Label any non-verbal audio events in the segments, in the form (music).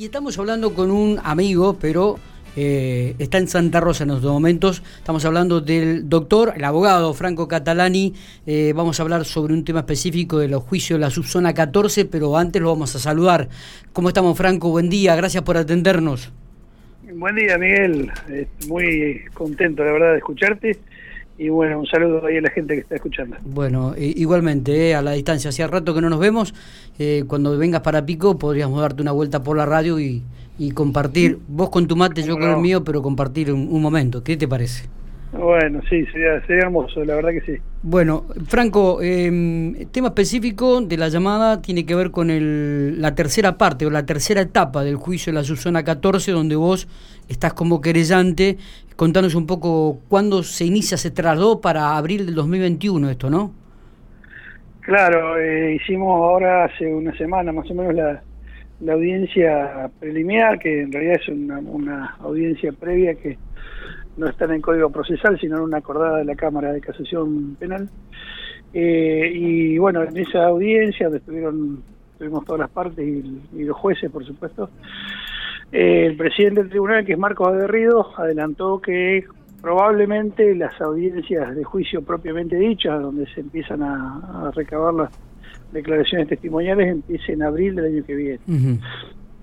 Y estamos hablando con un amigo, pero eh, está en Santa Rosa en estos momentos. Estamos hablando del doctor, el abogado Franco Catalani. Eh, vamos a hablar sobre un tema específico de los juicios de la subzona 14, pero antes lo vamos a saludar. ¿Cómo estamos, Franco? Buen día, gracias por atendernos. Buen día, Miguel. Muy contento, la verdad, de escucharte y bueno, un saludo ahí a la gente que está escuchando. Bueno, igualmente, eh, a la distancia, hacía rato que no nos vemos. Eh, cuando vengas para Pico podríamos darte una vuelta por la radio y, compartir, vos con tu mate, yo con el mío, pero compartir un, momento. ¿Qué te parece? Bueno, sí, sería, sería, hermoso, la verdad que sí. Bueno, Franco, eh, tema específico de la llamada tiene que ver con el, la tercera parte o la tercera etapa del juicio de la subzona 14, donde vos estás como querellante contanos un poco cuándo se inicia, se trasladó para abril del 2021 esto, ¿no? Claro, eh, hicimos ahora hace una semana más o menos la, audiencia preliminar, que en realidad es una, audiencia previa que no está en Código Procesal, sino en una acordada de la Cámara de Casación Penal. Eh, y bueno, en esa audiencia donde estuvieron, estuvimos todas las partes y los jueces, por supuesto, el presidente del tribunal, que es Marcos Aguerrido, adelantó que probablemente las audiencias de juicio propiamente dichas, donde se empiezan a, recabar las declaraciones testimoniales, empiecen en abril del año que viene.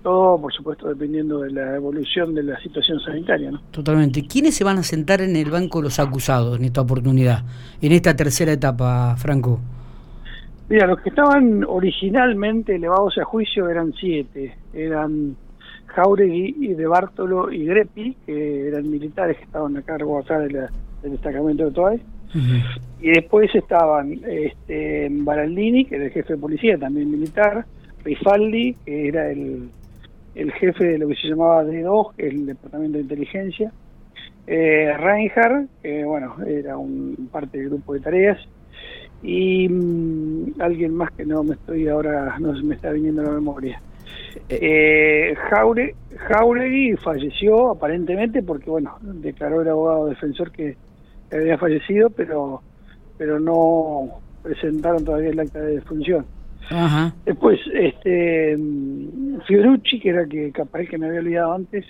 Todo, por supuesto, dependiendo de la evolución de la situación sanitaria. ¿no? Totalmente. ¿Quiénes se van a sentar en el banco los acusados en esta oportunidad, en esta tercera etapa, Franco? Mira, los que estaban originalmente elevados a juicio eran siete. Eran Jauregui y de Bartolo y Grepi, que eran militares que estaban a cargo acá del destacamento de Toay. Y después estaban este, Baraldini, que era el jefe de policía, también militar, Rifaldi, que era el, el jefe de lo que se llamaba D2, que es el Departamento de Inteligencia, eh, Reinhardt, que bueno, era un parte del grupo de tareas, y mm, alguien más que no me estoy ahora, no se me está viniendo a la memoria. Eh, Jaure, Jauregui falleció aparentemente porque, bueno, declaró el abogado defensor que había fallecido, pero pero no presentaron todavía el acta de defunción. Después, este Fiorucci, que era que capaz que me había olvidado antes,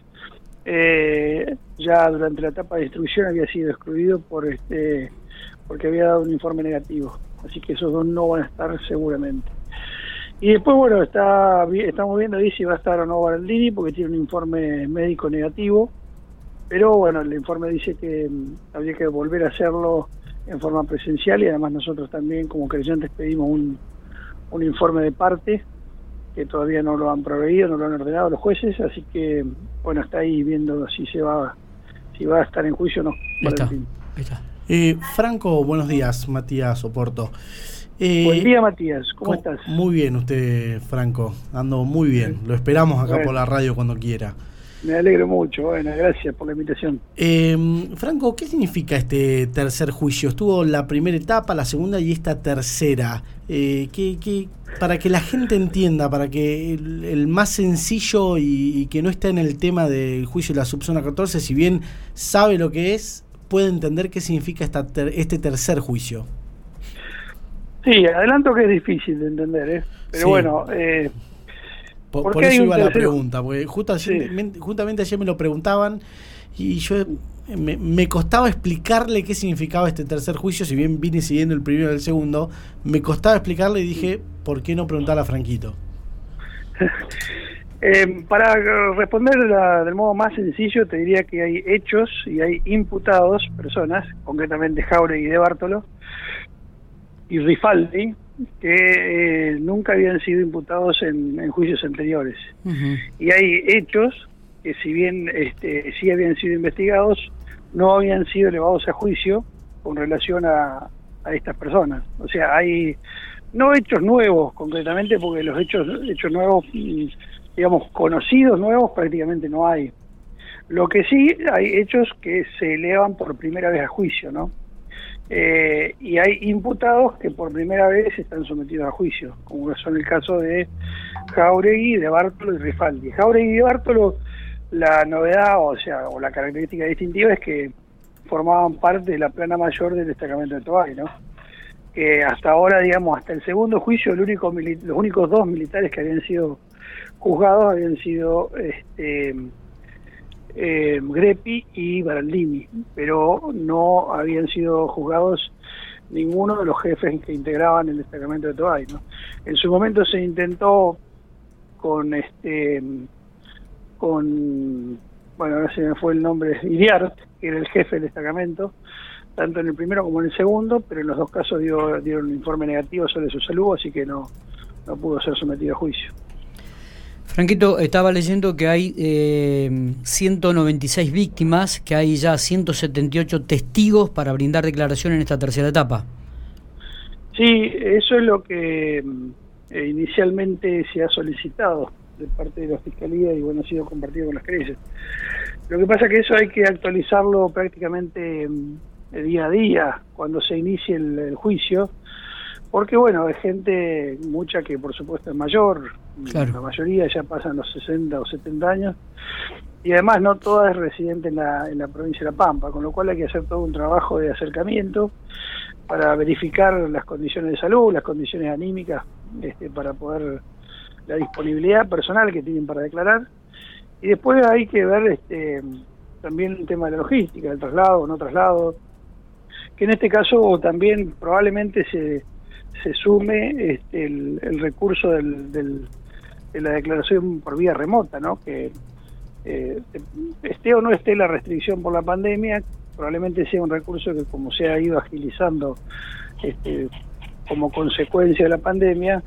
eh, ya durante la etapa de instrucción había sido excluido por este porque había dado un informe negativo. Así que esos dos no van a estar seguramente. Y después, bueno, está estamos viendo ahí si va a estar o no Baraldini, porque tiene un informe médico negativo. Pero bueno, el informe dice que mm, habría que volver a hacerlo en forma presencial y además nosotros también como creyentes pedimos un, un informe de parte que todavía no lo han proveído, no lo han ordenado los jueces, así que bueno, está ahí viendo si se va si va a estar en juicio o no. Está, está. Eh, Franco, buenos días, Matías Oporto. Eh, Buen día, Matías. ¿Cómo, estás? Muy bien, usted, Franco. Ando muy bien. Lo esperamos acá por la radio cuando quiera. Me alegro mucho. Bueno, gracias por la invitación. Em, Franco, ¿qué significa este tercer juicio? Estuvo la primera etapa, la segunda y esta tercera. Eh, para que la gente entienda, para que el, más sencillo y, que no esté en el tema del juicio de la subzona 14, si bien sabe lo que es, puede entender qué significa esta este tercer juicio. Sí, adelanto que es difícil de entender, ¿eh? Pero bueno... Por, eso iba la pregunta, porque justamente, ayer me lo preguntaban y yo me, costaba explicarle qué significaba este tercer juicio, si bien vine siguiendo el primero y el segundo, me costaba explicarle y dije, ¿por qué no preguntarle a Franquito? (laughs) Eh, para responder del modo más sencillo, te diría que hay hechos y hay imputados, personas, concretamente Jauregui y De Bartolo, y Rifaldi, que eh, nunca habían sido imputados en, juicios anteriores. Y hay hechos que si bien este, sí habían sido investigados, no habían sido elevados a juicio con relación a, a estas personas. O sea, hay no hechos nuevos concretamente, porque los hechos, hechos nuevos, digamos, conocidos nuevos prácticamente no hay. Lo que sí hay hechos que se elevan por primera vez a juicio, ¿no? Eh, y hay imputados que por primera vez están sometidos a juicio, como son el caso de Jauregui, de Bartolo y Rifaldi. Jauregui y Bartolo, la novedad, o sea, o la característica distintiva es que formaban parte de la plana mayor del destacamento de Tobay, ¿no? Que hasta ahora, digamos, hasta el segundo juicio, el único los únicos dos militares que habían sido juzgados habían sido este, eh, Grepi y Baraldini, pero no habían sido juzgados ninguno de los jefes que integraban el destacamento de Toay. ¿no? En su momento se intentó con este con bueno ahora se me fue el nombre Iriart, que era el jefe del destacamento, tanto en el primero como en el segundo, pero en los dos casos dio, dieron un informe negativo sobre su salud, así que no, no pudo ser sometido a juicio. Franquito, estaba leyendo que hay eh, 196 víctimas, que hay ya 178 testigos para brindar declaración en esta tercera etapa. Sí, eso es lo que eh, inicialmente se ha solicitado de parte de la Fiscalía y bueno, ha sido compartido con las creencias. Lo que pasa es que eso hay que actualizarlo prácticamente mm, día a día cuando se inicie el, juicio, porque bueno, hay gente, mucha que por supuesto es mayor, la mayoría ya pasan los 60 o 70 años, y además no toda es residente en la, en la provincia de La Pampa, con lo cual hay que hacer todo un trabajo de acercamiento para verificar las condiciones de salud, las condiciones anímicas, este, para poder la disponibilidad personal que tienen para declarar. Y después hay que ver este, también el tema de la logística, el traslado o no traslado, que en este caso también probablemente se, se sume este, el, recurso del, de la declaración por vía remota, ¿no? que eh, esté o no esté la restricción por la pandemia, probablemente sea un recurso que como se ha ido agilizando este, como consecuencia de la pandemia,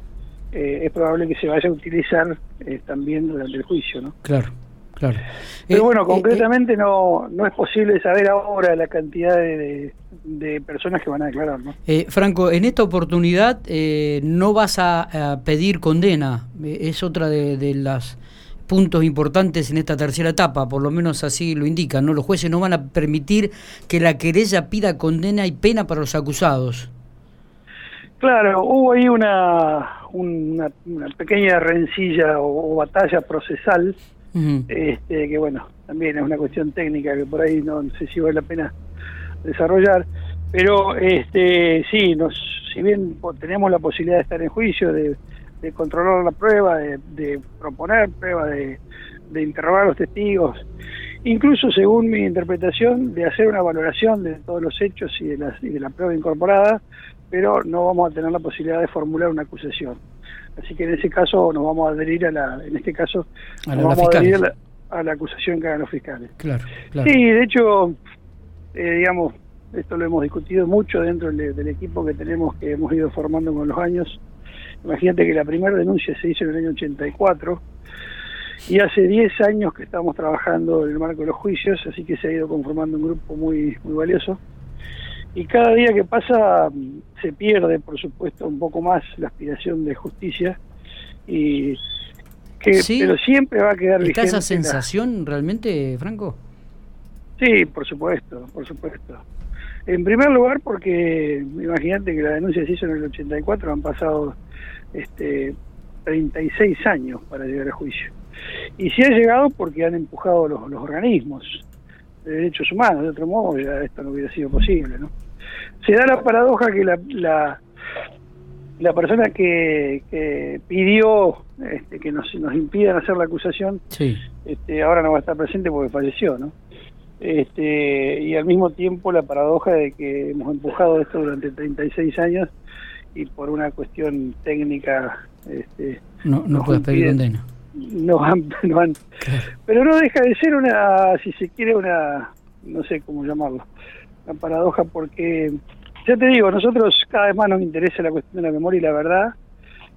eh, es probable que se vaya a utilizar eh, también durante el juicio, ¿no? Claro. Claro. Pero bueno, concretamente no, no es posible saber ahora la cantidad de, de personas que van a declarar. ¿no? Franco, en esta oportunidad no vas a, pedir condena, es otra de, de los puntos importantes en esta tercera etapa, por lo menos así lo indican, ¿no? Los jueces no van a permitir que la querella pida condena y pena para los acusados. Claro, hubo ahí una, una, pequeña rencilla o, batalla procesal, este, que bueno, también es una cuestión técnica que por ahí no, sé si vale la pena desarrollar, pero este sí, nos, si bien tenemos la posibilidad de estar en juicio, de, controlar la prueba, de, proponer prueba, de, de interrogar a los testigos, incluso según mi interpretación, de hacer una valoración de todos los hechos y de, las, y de la prueba incorporada, pero no vamos a tener la posibilidad de formular una acusación. Así que en ese caso nos vamos a adherir a la, en este caso, nos vamos a adherir a la, acusación que hagan los fiscales. Claro, claro. Sí, de hecho, eh, digamos, esto lo hemos discutido mucho dentro del, equipo que tenemos, que hemos ido formando con los años. Imagínate que la primera denuncia se hizo en el año 84 y hace 10 años que estamos trabajando en el marco de los juicios, así que se ha ido conformando un grupo muy, muy valioso y cada día que pasa mm, se pierde, por supuesto, un poco más la aspiración de justicia y que pero siempre va a quedar ¿Está esa sensación realmente, Franco? Sí, por supuesto, por supuesto. En primer lugar, porque imagínate que la denuncia se hizo en el 84, han pasado este 36 años para llegar a juicio. Y si ha llegado porque han empujado los, los organismos de derechos humanos, de otro modo ya esto no hubiera sido posible, ¿no? Se da la paradoja que la, la, la persona que, que pidió este, que nos, nos impidan hacer la acusación, este, ahora no va a estar presente porque falleció, ¿no? Este, y al mismo tiempo la paradoja de que hemos empujado esto durante 36 años y por una cuestión técnica este, no, no puedes pedir condena no han, (laughs) no han pero no deja de ser una si se quiere una no sé cómo llamarlo una paradoja porque ya te digo nosotros cada vez más nos interesa la cuestión de la memoria y la verdad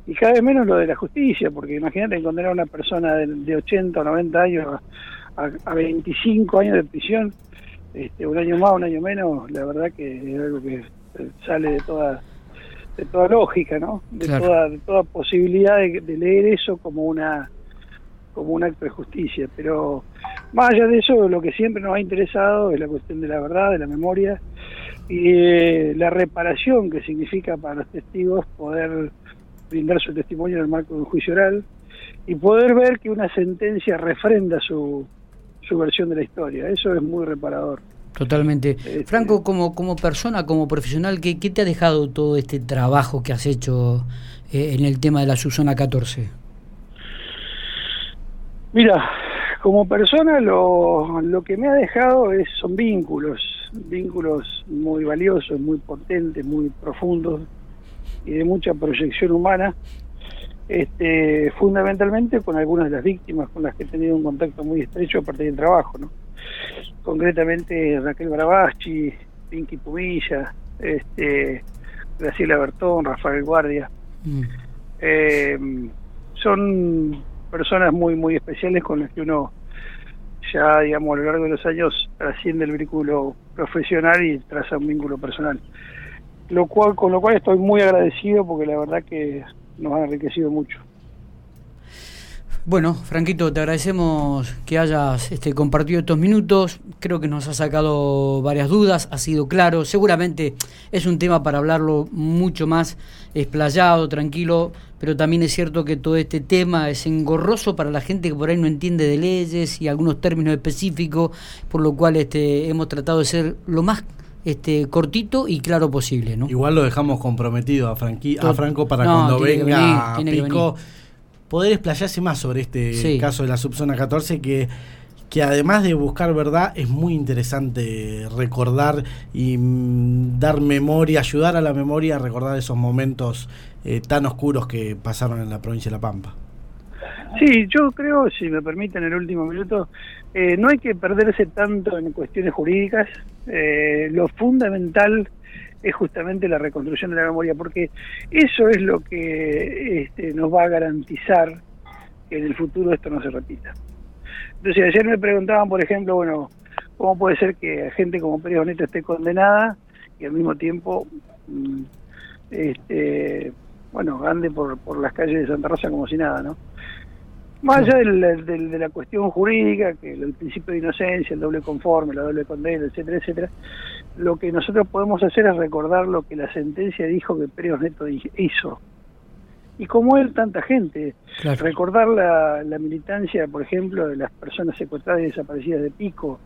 y cada vez menos lo de la justicia porque imagínate encontrar a una persona de, de 80 o 90 años a, a, 25 años de prisión este, un año más un año menos la verdad que es algo que sale de toda de toda lógica, ¿no? De toda de toda posibilidad de, leer eso como una como un acto de justicia, pero más allá de eso, lo que siempre nos ha interesado es la cuestión de la verdad, de la memoria y eh, la reparación que significa para los testigos poder brindar su testimonio en el marco de un juicio oral y poder ver que una sentencia refrenda su, su versión de la historia. Eso es muy reparador. Totalmente. Este, Franco, como, como persona, como profesional, ¿qué, ¿qué, te ha dejado todo este trabajo que has hecho eh, en el tema de la Susana 14? Mira, como persona lo, lo que me ha dejado es, son vínculos, vínculos muy valiosos, muy potentes, muy profundos y de mucha proyección humana, este, fundamentalmente con algunas de las víctimas con las que he tenido un contacto muy estrecho a partir del trabajo, ¿no? concretamente Raquel Barabaschi, Pinky Pumilla, este, Graciela Bertón, Rafael Guardia. Mm. Eh, son personas muy muy especiales con las que uno ya digamos a lo largo de los años trasciende el vínculo profesional y traza un vínculo personal. Lo cual con lo cual estoy muy agradecido porque la verdad que nos ha enriquecido mucho bueno, Franquito, te agradecemos que hayas este, compartido estos minutos. Creo que nos ha sacado varias dudas, ha sido claro. Seguramente es un tema para hablarlo mucho más explayado, tranquilo, pero también es cierto que todo este tema es engorroso para la gente que por ahí no entiende de leyes y algunos términos específicos, por lo cual este, hemos tratado de ser lo más este, cortito y claro posible. ¿no? Igual lo dejamos comprometido a, a Franco para cuando venga Pico poder explayarse más sobre este caso de la subzona 14 que que además de buscar verdad es muy interesante recordar y mm, dar memoria, ayudar a la memoria a recordar esos momentos eh, tan oscuros que pasaron en la provincia de La Pampa. Sí, yo creo, si me permiten el último minuto, eh, no hay que perderse tanto en cuestiones jurídicas. Eh, lo fundamental es justamente la reconstrucción de la memoria, porque eso es lo que este, nos va a garantizar que en el futuro esto no se repita. Entonces, ayer me preguntaban, por ejemplo, bueno, ¿cómo puede ser que gente como Pérez Boneta esté condenada y al mismo tiempo, mm, este, bueno, ande por, por las calles de Santa Rosa como si nada, ¿no? Más allá de la cuestión jurídica, que el principio de inocencia, el doble conforme, la doble condena, etcétera, etcétera, lo que nosotros podemos hacer es recordar lo que la sentencia dijo que Pérez Neto hizo. Y como él, tanta gente. Recordar la, la, militancia, por ejemplo, de las personas secuestradas y desaparecidas de Pico,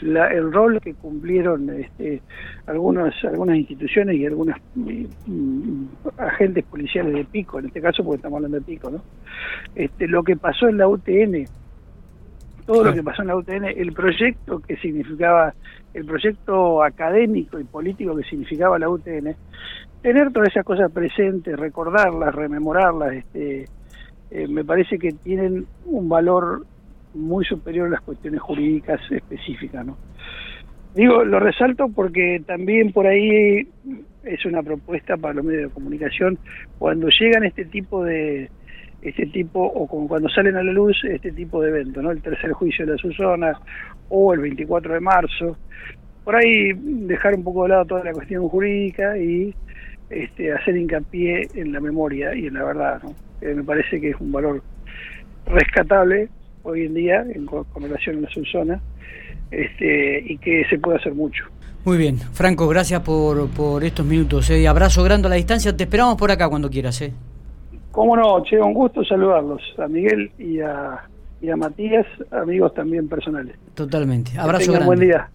la, el rol que cumplieron este, algunas, algunas instituciones y algunos mm, agentes policiales de Pico, en este caso porque estamos hablando de Pico, ¿no? Este, lo que pasó en la UTN, todo lo que pasó en la UTN, el proyecto que significaba el proyecto académico y político que significaba la UTN, tener todas esas cosas presentes, recordarlas, rememorarlas, este, eh, me parece que tienen un valor muy superior a las cuestiones jurídicas específicas, ¿no? Digo, lo resalto porque también por ahí es una propuesta para los medios de comunicación cuando llegan este tipo de este tipo o como cuando salen a la luz este tipo de eventos, ¿no? El tercer juicio de la Susana o el 24 de marzo, por ahí dejar un poco de lado toda la cuestión jurídica y este, hacer hincapié en la memoria y en la verdad, ¿no? me parece que es un valor rescatable hoy en día en, con, relación a la subzona este, y que se puede hacer mucho. Muy bien, Franco, gracias por, por estos minutos. ¿eh? Abrazo grande a la distancia, te esperamos por acá cuando quieras. ¿eh? Cómo no, che, un gusto saludarlos, a Miguel y a, y a Matías, amigos también personales. Totalmente. Abrazo grande. Buen día.